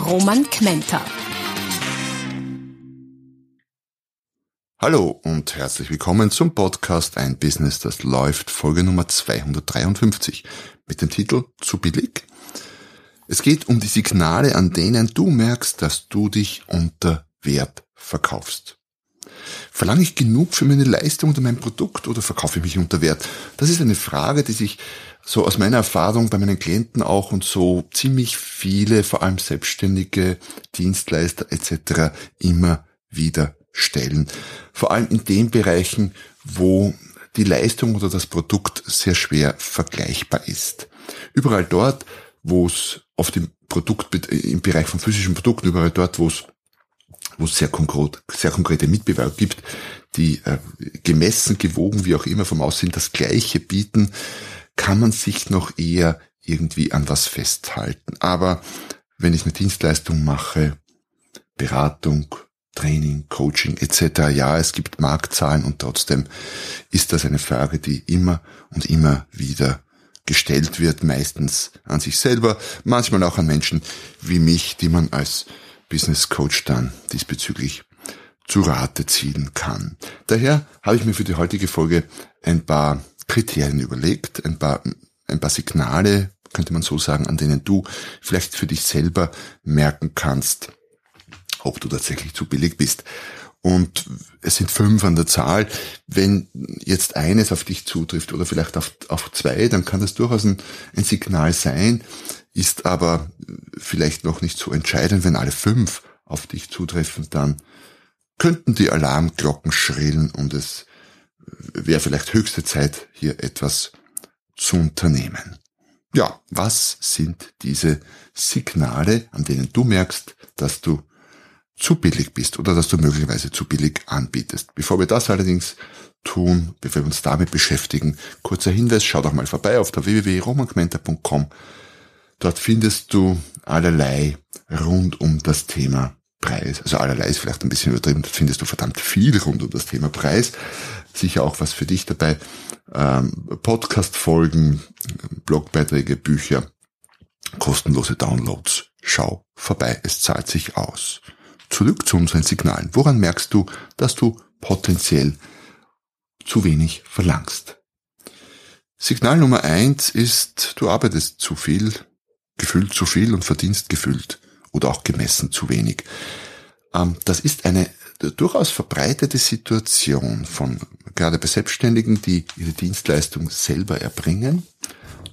Roman Kmenter. Hallo und herzlich willkommen zum Podcast Ein Business, das läuft, Folge Nummer 253 mit dem Titel Zu billig? Es geht um die Signale, an denen du merkst, dass du dich unter Wert verkaufst. Verlange ich genug für meine Leistung oder mein Produkt oder verkaufe ich mich unter Wert? Das ist eine Frage, die sich so aus meiner Erfahrung bei meinen Klienten auch und so ziemlich viele, vor allem Selbstständige, Dienstleister etc. immer wieder stellen. Vor allem in den Bereichen, wo die Leistung oder das Produkt sehr schwer vergleichbar ist. Überall dort, wo es auf dem Produkt, im Bereich von physischen Produkten, überall dort, wo es wo es sehr, konkret, sehr konkrete Mitbewerber gibt, die äh, gemessen, gewogen, wie auch immer vom Aussehen das Gleiche bieten, kann man sich noch eher irgendwie an was festhalten. Aber wenn ich eine Dienstleistung mache, Beratung, Training, Coaching etc., ja, es gibt Marktzahlen und trotzdem ist das eine Frage, die immer und immer wieder gestellt wird, meistens an sich selber, manchmal auch an Menschen wie mich, die man als Business Coach dann diesbezüglich zu Rate ziehen kann. Daher habe ich mir für die heutige Folge ein paar Kriterien überlegt, ein paar, ein paar Signale, könnte man so sagen, an denen du vielleicht für dich selber merken kannst, ob du tatsächlich zu billig bist. Und es sind fünf an der Zahl. Wenn jetzt eines auf dich zutrifft oder vielleicht auf, auf zwei, dann kann das durchaus ein, ein Signal sein, ist aber vielleicht noch nicht so entscheidend. Wenn alle fünf auf dich zutreffen, dann könnten die Alarmglocken schrillen und es wäre vielleicht höchste Zeit, hier etwas zu unternehmen. Ja, was sind diese Signale, an denen du merkst, dass du zu billig bist oder dass du möglicherweise zu billig anbietest? Bevor wir das allerdings tun, bevor wir uns damit beschäftigen, kurzer Hinweis, schau doch mal vorbei auf der www.romangmenta.com. Dort findest du allerlei rund um das Thema Preis. Also allerlei ist vielleicht ein bisschen übertrieben, dort findest du verdammt viel rund um das Thema Preis sicher auch was für dich dabei. Ähm, Podcast-Folgen, Blogbeiträge, Bücher, kostenlose Downloads. Schau vorbei, es zahlt sich aus. Zurück zu unseren Signalen. Woran merkst du, dass du potenziell zu wenig verlangst? Signal Nummer eins ist, du arbeitest zu viel, gefühlt zu viel und verdienst gefühlt oder auch gemessen zu wenig. Ähm, das ist eine durchaus verbreitete Situation von gerade bei Selbstständigen, die ihre Dienstleistung selber erbringen,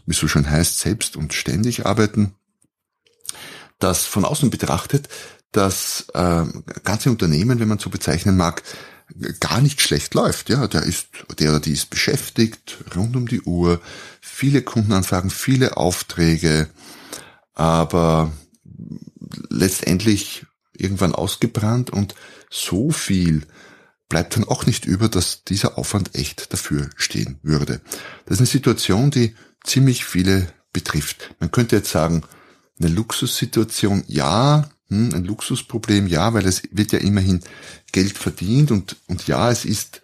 wie so schon heißt, selbst und ständig arbeiten, dass von außen betrachtet das äh, ganze Unternehmen, wenn man so bezeichnen mag, gar nicht schlecht läuft. Ja, der ist, der oder die ist beschäftigt, rund um die Uhr, viele Kundenanfragen, viele Aufträge, aber letztendlich irgendwann ausgebrannt und so viel bleibt dann auch nicht über, dass dieser Aufwand echt dafür stehen würde. Das ist eine Situation, die ziemlich viele betrifft. Man könnte jetzt sagen, eine Luxussituation, ja, hm, ein Luxusproblem, ja, weil es wird ja immerhin Geld verdient und, und ja, es ist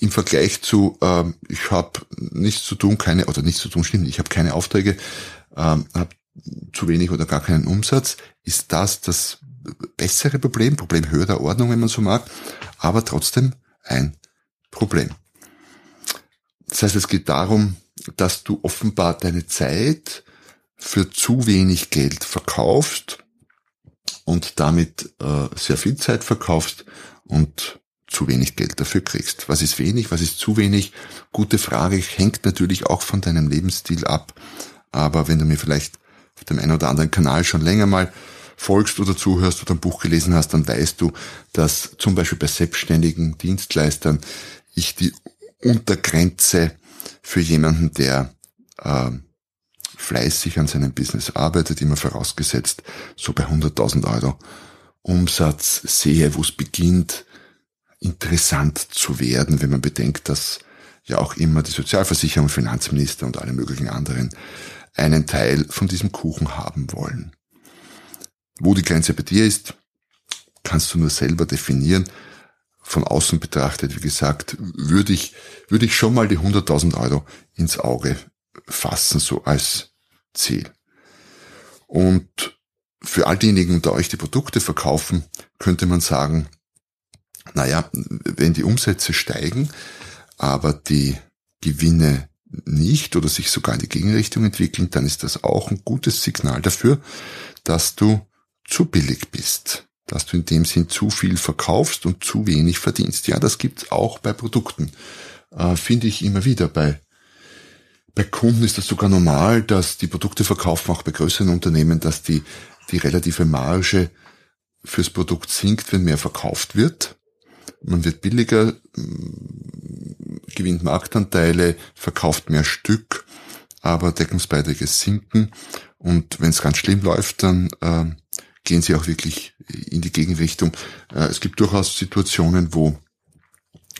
im Vergleich zu, ähm, ich habe nichts zu tun, keine, oder nichts zu tun, stimmt, ich habe keine Aufträge, ähm, habe zu wenig oder gar keinen Umsatz, ist das das bessere Problem, Problem höherer Ordnung, wenn man so mag, aber trotzdem ein Problem. Das heißt, es geht darum, dass du offenbar deine Zeit für zu wenig Geld verkaufst und damit äh, sehr viel Zeit verkaufst und zu wenig Geld dafür kriegst. Was ist wenig, was ist zu wenig? Gute Frage, hängt natürlich auch von deinem Lebensstil ab. Aber wenn du mir vielleicht auf dem einen oder anderen Kanal schon länger mal folgst oder zuhörst oder ein Buch gelesen hast, dann weißt du, dass zum Beispiel bei selbstständigen Dienstleistern ich die Untergrenze für jemanden, der äh, fleißig an seinem Business arbeitet, immer vorausgesetzt, so bei 100.000 Euro Umsatz sehe, wo es beginnt, interessant zu werden, wenn man bedenkt, dass ja auch immer die Sozialversicherung, Finanzminister und alle möglichen anderen einen Teil von diesem Kuchen haben wollen. Wo die Grenze bei dir ist, kannst du nur selber definieren. Von außen betrachtet, wie gesagt, würde ich, würde ich schon mal die 100.000 Euro ins Auge fassen, so als Ziel. Und für all diejenigen unter euch, die Produkte verkaufen, könnte man sagen, naja, wenn die Umsätze steigen, aber die Gewinne nicht oder sich sogar in die Gegenrichtung entwickeln, dann ist das auch ein gutes Signal dafür, dass du zu billig bist, dass du in dem Sinn zu viel verkaufst und zu wenig verdienst. Ja, das gibt's auch bei Produkten. Äh, Finde ich immer wieder. Bei, bei Kunden ist das sogar normal, dass die Produkte verkaufen, auch bei größeren Unternehmen, dass die, die relative Marge fürs Produkt sinkt, wenn mehr verkauft wird. Man wird billiger, gewinnt Marktanteile, verkauft mehr Stück, aber Deckungsbeiträge sinken. Und wenn es ganz schlimm läuft, dann äh, gehen sie auch wirklich in die Gegenrichtung. Äh, es gibt durchaus Situationen, wo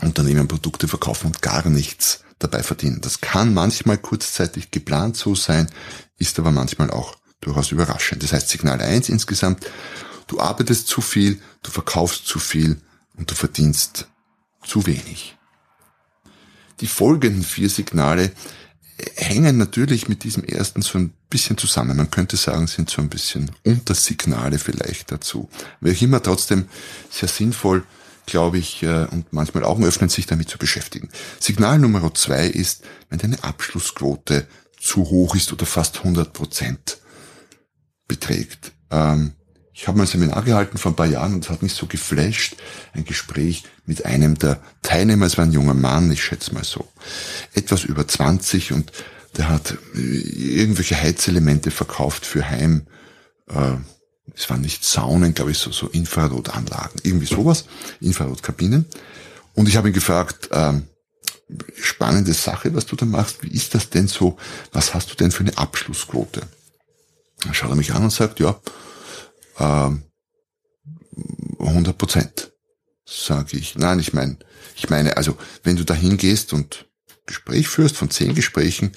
Unternehmen Produkte verkaufen und gar nichts dabei verdienen. Das kann manchmal kurzzeitig geplant so sein, ist aber manchmal auch durchaus überraschend. Das heißt, Signal 1 insgesamt, du arbeitest zu viel, du verkaufst zu viel und du verdienst zu wenig. Die folgenden vier Signale hängen natürlich mit diesem ersten so ein bisschen zusammen. Man könnte sagen, sind so ein bisschen Untersignale vielleicht dazu. Wäre immer trotzdem sehr sinnvoll, glaube ich, äh, und manchmal Augen öffnen, sich damit zu beschäftigen. Signal Nummer zwei ist, wenn deine Abschlussquote zu hoch ist oder fast 100 Prozent beträgt. Ähm, ich habe mal ein Seminar gehalten vor ein paar Jahren und es hat mich so geflasht, ein Gespräch mit einem der Teilnehmer, es war ein junger Mann, ich schätze mal so, etwas über 20 und der hat äh, irgendwelche Heizelemente verkauft für Heim, äh, es waren nicht Saunen, glaube ich, so, so Infrarotanlagen, irgendwie sowas, Infrarotkabinen. Und ich habe ihn gefragt, äh, spannende Sache, was du da machst, wie ist das denn so, was hast du denn für eine Abschlussquote? Dann schaut er mich an und sagt, ja, 100 ähm, Prozent, sage ich. Nein, ich meine, ich meine, also wenn du da hingehst und Gespräch führst von zehn Gesprächen,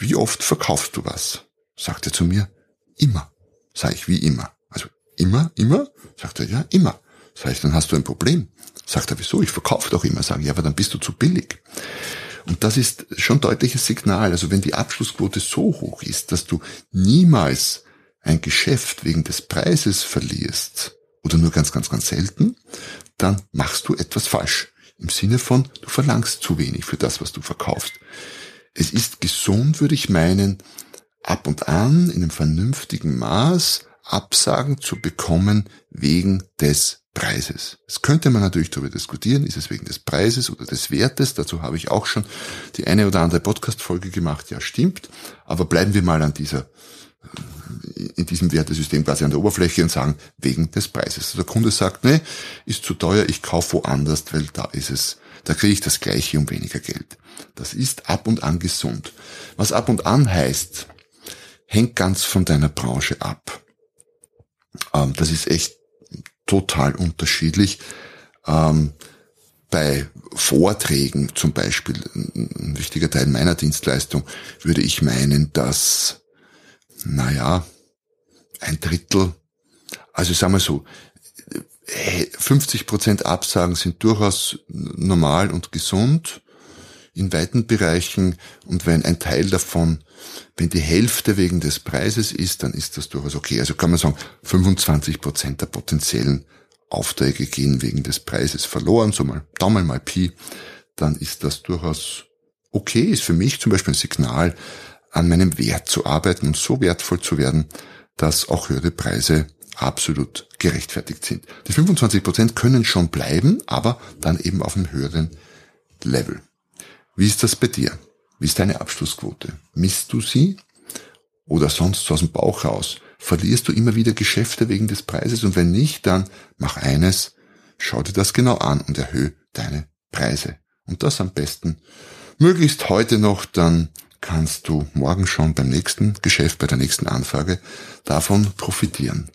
wie oft verkaufst du was? Sagt er zu mir, immer. Sag ich, wie immer. Also immer, immer? Sagt er, ja, immer. Sag ich, dann hast du ein Problem. Sagt er, wieso? Ich verkaufe doch immer. Sage ich, ja, aber dann bist du zu billig. Und das ist schon deutliches Signal. Also wenn die Abschlussquote so hoch ist, dass du niemals ein Geschäft wegen des Preises verlierst oder nur ganz, ganz, ganz selten, dann machst du etwas falsch. Im Sinne von, du verlangst zu wenig für das, was du verkaufst. Es ist gesund, würde ich meinen, ab und an in einem vernünftigen Maß Absagen zu bekommen wegen des Preises. Es könnte man natürlich darüber diskutieren, ist es wegen des Preises oder des Wertes, dazu habe ich auch schon die eine oder andere Podcast-Folge gemacht, ja stimmt, aber bleiben wir mal an dieser in diesem Wertesystem quasi an der Oberfläche und sagen, wegen des Preises. Also der Kunde sagt, nee, ist zu teuer, ich kaufe woanders, weil da ist es, da kriege ich das gleiche um weniger Geld. Das ist ab und an gesund. Was ab und an heißt, hängt ganz von deiner Branche ab. Ähm, das ist echt total unterschiedlich. Ähm, bei Vorträgen zum Beispiel, ein wichtiger Teil meiner Dienstleistung, würde ich meinen, dass naja, ein Drittel, also sagen wir so, 50 Prozent Absagen sind durchaus normal und gesund in weiten Bereichen und wenn ein Teil davon, wenn die Hälfte wegen des Preises ist, dann ist das durchaus okay. Also kann man sagen, 25 Prozent der potenziellen Aufträge gehen wegen des Preises verloren, so mal Daumen mal Pi, dann ist das durchaus okay, ist für mich zum Beispiel ein Signal, an meinem Wert zu arbeiten und so wertvoll zu werden, dass auch höhere Preise absolut gerechtfertigt sind. Die 25 Prozent können schon bleiben, aber dann eben auf einem höheren Level. Wie ist das bei dir? Wie ist deine Abschlussquote? Misst du sie? Oder sonst aus dem Bauch raus? Verlierst du immer wieder Geschäfte wegen des Preises? Und wenn nicht, dann mach eines, schau dir das genau an und erhöhe deine Preise. Und das am besten möglichst heute noch, dann kannst du morgen schon beim nächsten Geschäft, bei der nächsten Anfrage davon profitieren.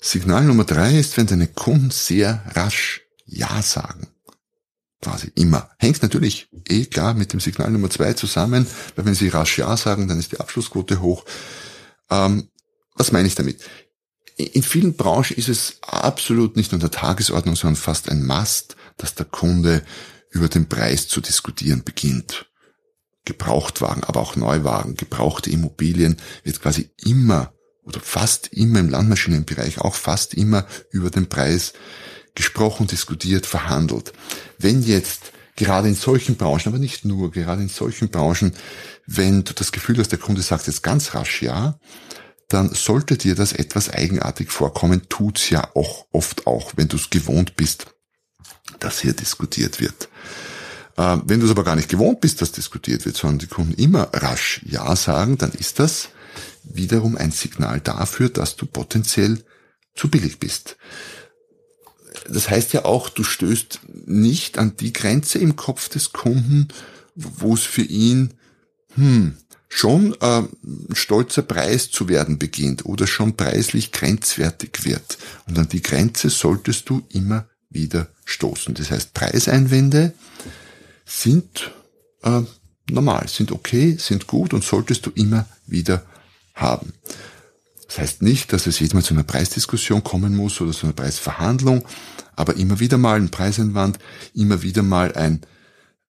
Signal Nummer drei ist, wenn deine Kunden sehr rasch Ja sagen. Quasi immer. Hängt natürlich eh klar mit dem Signal Nummer zwei zusammen, weil wenn sie rasch Ja sagen, dann ist die Abschlussquote hoch. Ähm, was meine ich damit? In vielen Branchen ist es absolut nicht nur der Tagesordnung, sondern fast ein Must, dass der Kunde über den Preis zu diskutieren beginnt. Gebrauchtwagen, aber auch Neuwagen, gebrauchte Immobilien wird quasi immer oder fast immer im Landmaschinenbereich auch fast immer über den Preis gesprochen, diskutiert, verhandelt. Wenn jetzt gerade in solchen Branchen, aber nicht nur, gerade in solchen Branchen, wenn du das Gefühl hast, der Kunde sagt jetzt ganz rasch ja, dann sollte dir das etwas eigenartig vorkommen, tut's ja auch oft auch, wenn du es gewohnt bist, dass hier diskutiert wird. Äh, wenn du es aber gar nicht gewohnt bist, dass diskutiert wird, sondern die Kunden immer rasch Ja sagen, dann ist das wiederum ein Signal dafür, dass du potenziell zu billig bist. Das heißt ja auch, du stößt nicht an die Grenze im Kopf des Kunden, wo es für ihn hm, schon äh, ein stolzer Preis zu werden beginnt oder schon preislich grenzwertig wird. Und an die Grenze solltest du immer wieder stoßen. Das heißt, Preiseinwände sind äh, normal, sind okay, sind gut und solltest du immer wieder haben. Das heißt nicht, dass es jedes Mal zu einer Preisdiskussion kommen muss oder zu einer Preisverhandlung, aber immer wieder mal ein Preiseinwand, immer wieder mal ein,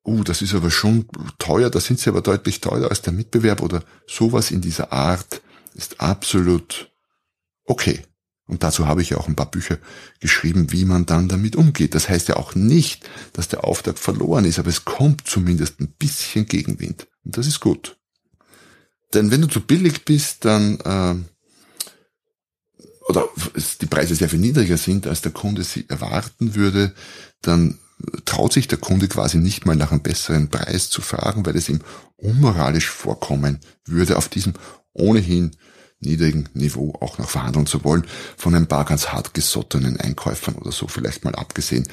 uh, das ist aber schon teuer, da sind sie aber deutlich teurer als der Mitbewerb oder sowas in dieser Art ist absolut okay. Und dazu habe ich ja auch ein paar Bücher geschrieben, wie man dann damit umgeht. Das heißt ja auch nicht, dass der Auftrag verloren ist, aber es kommt zumindest ein bisschen Gegenwind. Und das ist gut. Denn wenn du zu billig bist, dann äh, oder die Preise sehr viel niedriger sind, als der Kunde sie erwarten würde, dann traut sich der Kunde quasi nicht mal nach einem besseren Preis zu fragen, weil es ihm unmoralisch vorkommen würde, auf diesem ohnehin niedrigen Niveau auch noch verhandeln zu wollen, von ein paar ganz hart gesottenen Einkäufern oder so vielleicht mal abgesehen,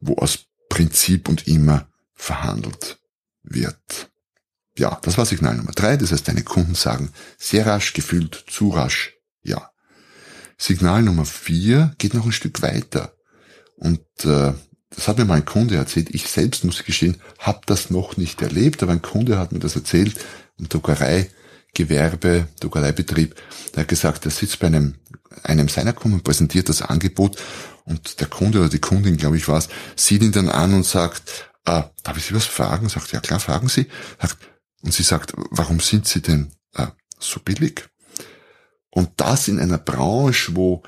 wo aus Prinzip und immer verhandelt wird. Ja, das war Signal Nummer drei. Das heißt, deine Kunden sagen sehr rasch, gefühlt zu rasch, ja. Signal Nummer vier geht noch ein Stück weiter. Und äh, das hat mir mein Kunde erzählt. Ich selbst muss gestehen, habe das noch nicht erlebt, aber ein Kunde hat mir das erzählt. Ein Druckereigewerbe, Druckereibetrieb, der hat gesagt, er sitzt bei einem, einem seiner Kunden, präsentiert das Angebot und der Kunde oder die Kundin, glaube ich, war es, sieht ihn dann an und sagt, ah, darf ich Sie was fragen? Sagt, ja klar, fragen Sie. Und sie sagt, warum sind Sie denn äh, so billig? Und das in einer Branche, wo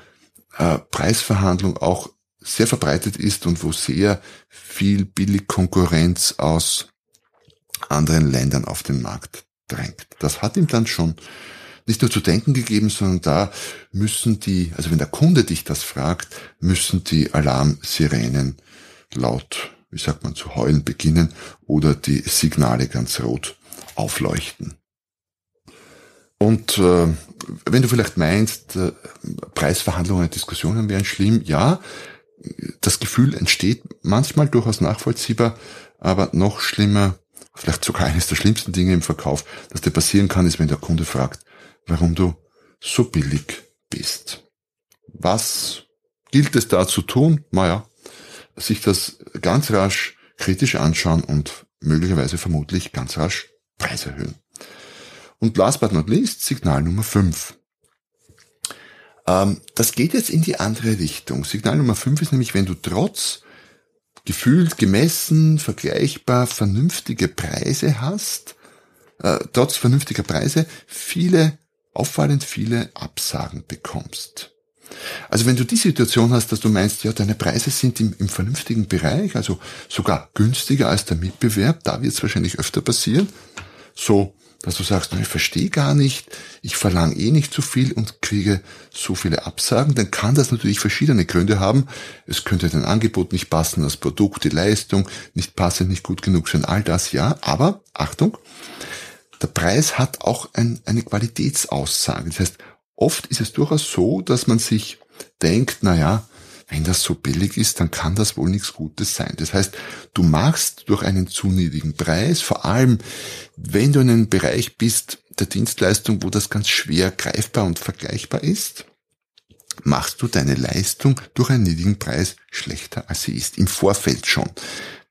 äh, Preisverhandlung auch sehr verbreitet ist und wo sehr viel Billigkonkurrenz aus anderen Ländern auf den Markt drängt. Das hat ihm dann schon nicht nur zu denken gegeben, sondern da müssen die, also wenn der Kunde dich das fragt, müssen die Alarmsirenen laut, wie sagt man, zu heulen beginnen oder die Signale ganz rot aufleuchten. Und äh, wenn du vielleicht meinst, äh, Preisverhandlungen, Diskussionen wären schlimm, ja, das Gefühl entsteht manchmal durchaus nachvollziehbar, aber noch schlimmer, vielleicht sogar eines der schlimmsten Dinge im Verkauf, das dir passieren kann, ist, wenn der Kunde fragt, warum du so billig bist. Was gilt es da zu tun? Naja, sich das ganz rasch kritisch anschauen und möglicherweise vermutlich ganz rasch Preis erhöhen. Und last but not least, Signal Nummer 5. Ähm, das geht jetzt in die andere Richtung. Signal Nummer 5 ist nämlich, wenn du trotz gefühlt, gemessen, vergleichbar vernünftige Preise hast, äh, trotz vernünftiger Preise viele, auffallend viele Absagen bekommst. Also wenn du die Situation hast, dass du meinst, ja, deine Preise sind im, im vernünftigen Bereich, also sogar günstiger als der Mitbewerb, da wird es wahrscheinlich öfter passieren, so dass du sagst, ich verstehe gar nicht, ich verlange eh nicht zu viel und kriege so viele Absagen, dann kann das natürlich verschiedene Gründe haben. Es könnte dein Angebot nicht passen, das Produkt, die Leistung nicht passend, nicht gut genug sein, all das ja. Aber Achtung, der Preis hat auch ein, eine Qualitätsaussage. Das heißt, oft ist es durchaus so, dass man sich denkt, na ja, wenn das so billig ist, dann kann das wohl nichts Gutes sein. Das heißt, du machst durch einen zu niedrigen Preis, vor allem wenn du in einem Bereich bist der Dienstleistung, wo das ganz schwer greifbar und vergleichbar ist, machst du deine Leistung durch einen niedrigen Preis schlechter, als sie ist. Im Vorfeld schon.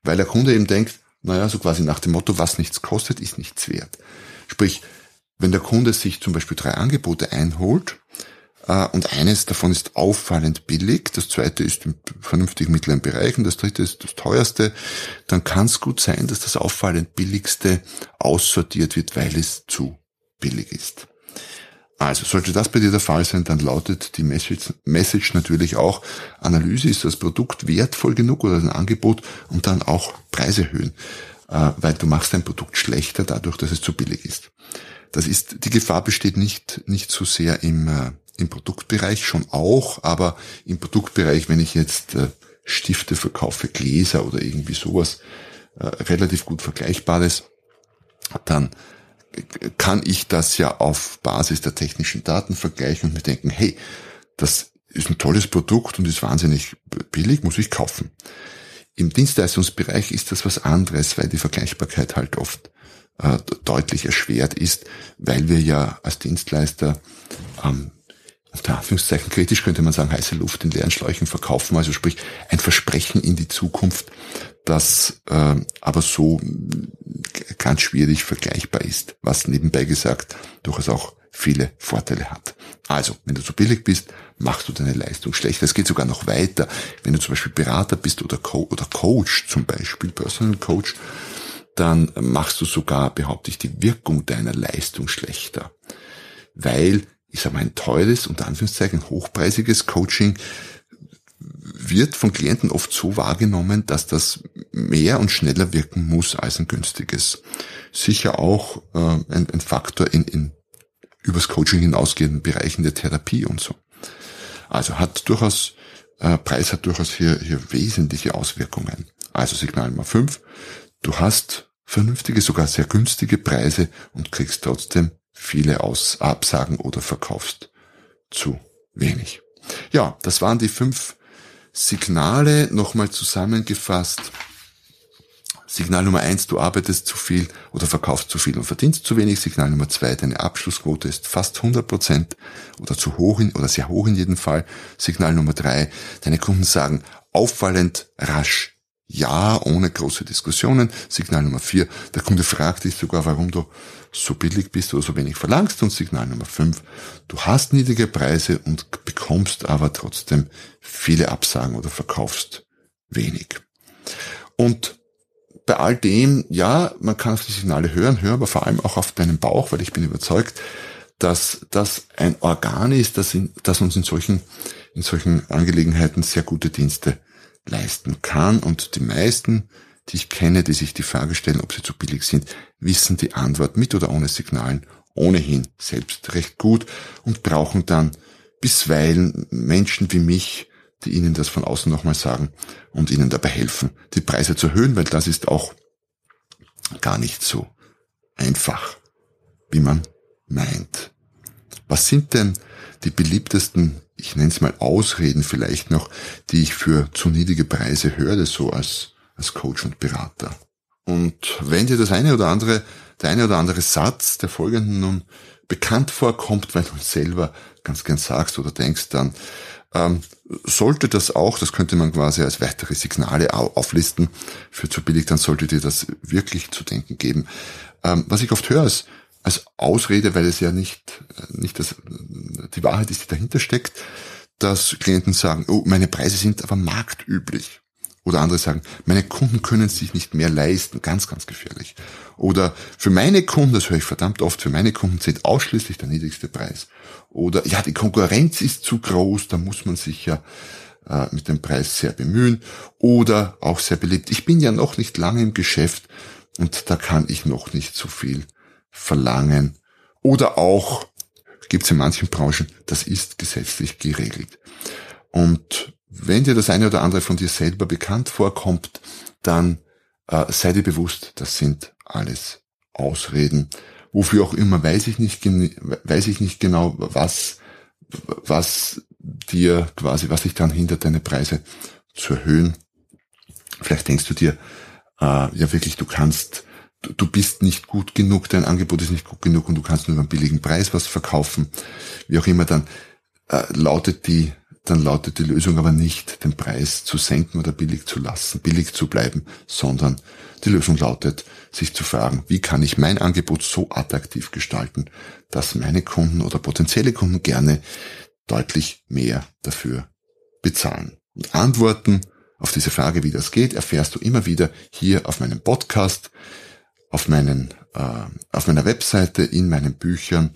Weil der Kunde eben denkt, naja, so quasi nach dem Motto, was nichts kostet, ist nichts wert. Sprich, wenn der Kunde sich zum Beispiel drei Angebote einholt, und eines davon ist auffallend billig, das zweite ist im vernünftigen mittleren Bereich und das dritte ist das teuerste, dann kann es gut sein, dass das auffallend billigste aussortiert wird, weil es zu billig ist. Also sollte das bei dir der Fall sein, dann lautet die Message, Message natürlich auch, Analyse ist das Produkt wertvoll genug oder ein Angebot und dann auch Preise erhöhen, äh, weil du machst dein Produkt schlechter dadurch, dass es zu billig ist. Das ist, die Gefahr besteht nicht, nicht so sehr im, äh, im Produktbereich, schon auch, aber im Produktbereich, wenn ich jetzt äh, Stifte verkaufe, Gläser oder irgendwie sowas, relativ gut Vergleichbares, dann kann ich das ja auf Basis der technischen Daten vergleichen und mir denken, hey, das ist ein tolles Produkt und ist wahnsinnig billig, muss ich kaufen. Im Dienstleistungsbereich ist das was anderes, weil die Vergleichbarkeit halt oft äh, deutlich erschwert ist, weil wir ja als Dienstleister ähm, unter Anführungszeichen kritisch könnte man sagen, heiße Luft in leeren Schläuchen verkaufen, also sprich ein Versprechen in die Zukunft, das äh, aber so ganz schwierig vergleichbar ist, was nebenbei gesagt durchaus auch viele Vorteile hat. Also, wenn du zu billig bist, machst du deine Leistung schlechter. Es geht sogar noch weiter. Wenn du zum Beispiel Berater bist oder, Co oder Coach zum Beispiel, Personal Coach, dann machst du sogar, behaupte ich, die Wirkung deiner Leistung schlechter. Weil, ich sage mal, ein teures, unter Anführungszeichen hochpreisiges Coaching wird von Klienten oft so wahrgenommen, dass das mehr und schneller wirken muss als ein günstiges. Sicher auch äh, ein, ein Faktor in, in übers Coaching hinausgehenden Bereichen der Therapie und so. Also hat durchaus, äh, Preis hat durchaus hier, hier wesentliche Auswirkungen. Also Signal Nummer 5, du hast vernünftige, sogar sehr günstige Preise und kriegst trotzdem viele Aus Absagen oder verkaufst zu wenig. Ja, das waren die fünf Signale nochmal zusammengefasst. Signal Nummer eins, du arbeitest zu viel oder verkaufst zu viel und verdienst zu wenig. Signal Nummer zwei, deine Abschlussquote ist fast 100 Prozent oder zu hoch in, oder sehr hoch in jedem Fall. Signal Nummer drei, deine Kunden sagen auffallend rasch ja, ohne große Diskussionen. Signal Nummer vier, der Kunde fragt dich sogar, warum du so billig bist oder so wenig verlangst. Und Signal Nummer fünf, du hast niedrige Preise und bekommst aber trotzdem viele Absagen oder verkaufst wenig. Und bei all dem, ja, man kann auf die Signale hören, hören aber vor allem auch auf deinen Bauch, weil ich bin überzeugt, dass das ein Organ ist, das, in, das uns in solchen, in solchen Angelegenheiten sehr gute Dienste leisten kann. Und die meisten, die ich kenne, die sich die Frage stellen, ob sie zu billig sind, wissen die Antwort mit oder ohne Signalen ohnehin selbst recht gut und brauchen dann bisweilen Menschen wie mich, die ihnen das von außen nochmal sagen und ihnen dabei helfen, die Preise zu erhöhen, weil das ist auch gar nicht so einfach, wie man meint. Was sind denn die beliebtesten ich nenne es mal Ausreden vielleicht noch, die ich für zu niedrige Preise höre, so als, als Coach und Berater. Und wenn dir das eine oder andere, der eine oder andere Satz der folgenden nun bekannt vorkommt, weil du selber ganz gern sagst oder denkst, dann ähm, sollte das auch, das könnte man quasi als weitere Signale auflisten für zu billig, dann sollte dir das wirklich zu denken geben. Ähm, was ich oft höre, ist, als Ausrede, weil es ja nicht, nicht das, die Wahrheit ist, die dahinter steckt, dass Klienten sagen, oh, meine Preise sind aber marktüblich. Oder andere sagen, meine Kunden können sich nicht mehr leisten, ganz, ganz gefährlich. Oder für meine Kunden, das höre ich verdammt oft, für meine Kunden zählt ausschließlich der niedrigste Preis. Oder ja, die Konkurrenz ist zu groß, da muss man sich ja äh, mit dem Preis sehr bemühen. Oder auch sehr beliebt, ich bin ja noch nicht lange im Geschäft und da kann ich noch nicht so viel verlangen. Oder auch, gibt es in manchen Branchen, das ist gesetzlich geregelt. Und wenn dir das eine oder andere von dir selber bekannt vorkommt, dann äh, sei dir bewusst, das sind alles Ausreden. Wofür auch immer, weiß ich nicht, weiß ich nicht genau, was, was dir quasi, was dich dann hindert, deine Preise zu erhöhen. Vielleicht denkst du dir, äh, ja wirklich, du kannst, du, bist nicht gut genug, dein Angebot ist nicht gut genug und du kannst nur einen billigen Preis was verkaufen. Wie auch immer, dann äh, lautet die dann lautet die Lösung aber nicht, den Preis zu senken oder billig zu lassen, billig zu bleiben, sondern die Lösung lautet, sich zu fragen, wie kann ich mein Angebot so attraktiv gestalten, dass meine Kunden oder potenzielle Kunden gerne deutlich mehr dafür bezahlen. Und Antworten auf diese Frage, wie das geht, erfährst du immer wieder hier auf meinem Podcast, auf, meinen, äh, auf meiner Webseite, in meinen Büchern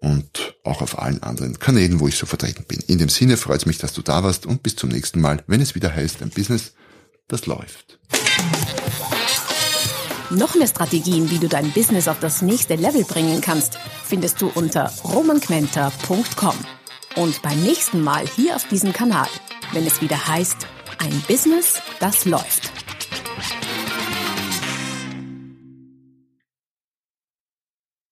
und auch auf allen anderen Kanälen, wo ich so vertreten bin. In dem Sinne freut es mich, dass du da warst und bis zum nächsten Mal, wenn es wieder heißt, ein Business, das läuft. Noch mehr Strategien, wie du dein Business auf das nächste Level bringen kannst, findest du unter romanquenter.com. Und beim nächsten Mal hier auf diesem Kanal, wenn es wieder heißt, ein Business, das läuft.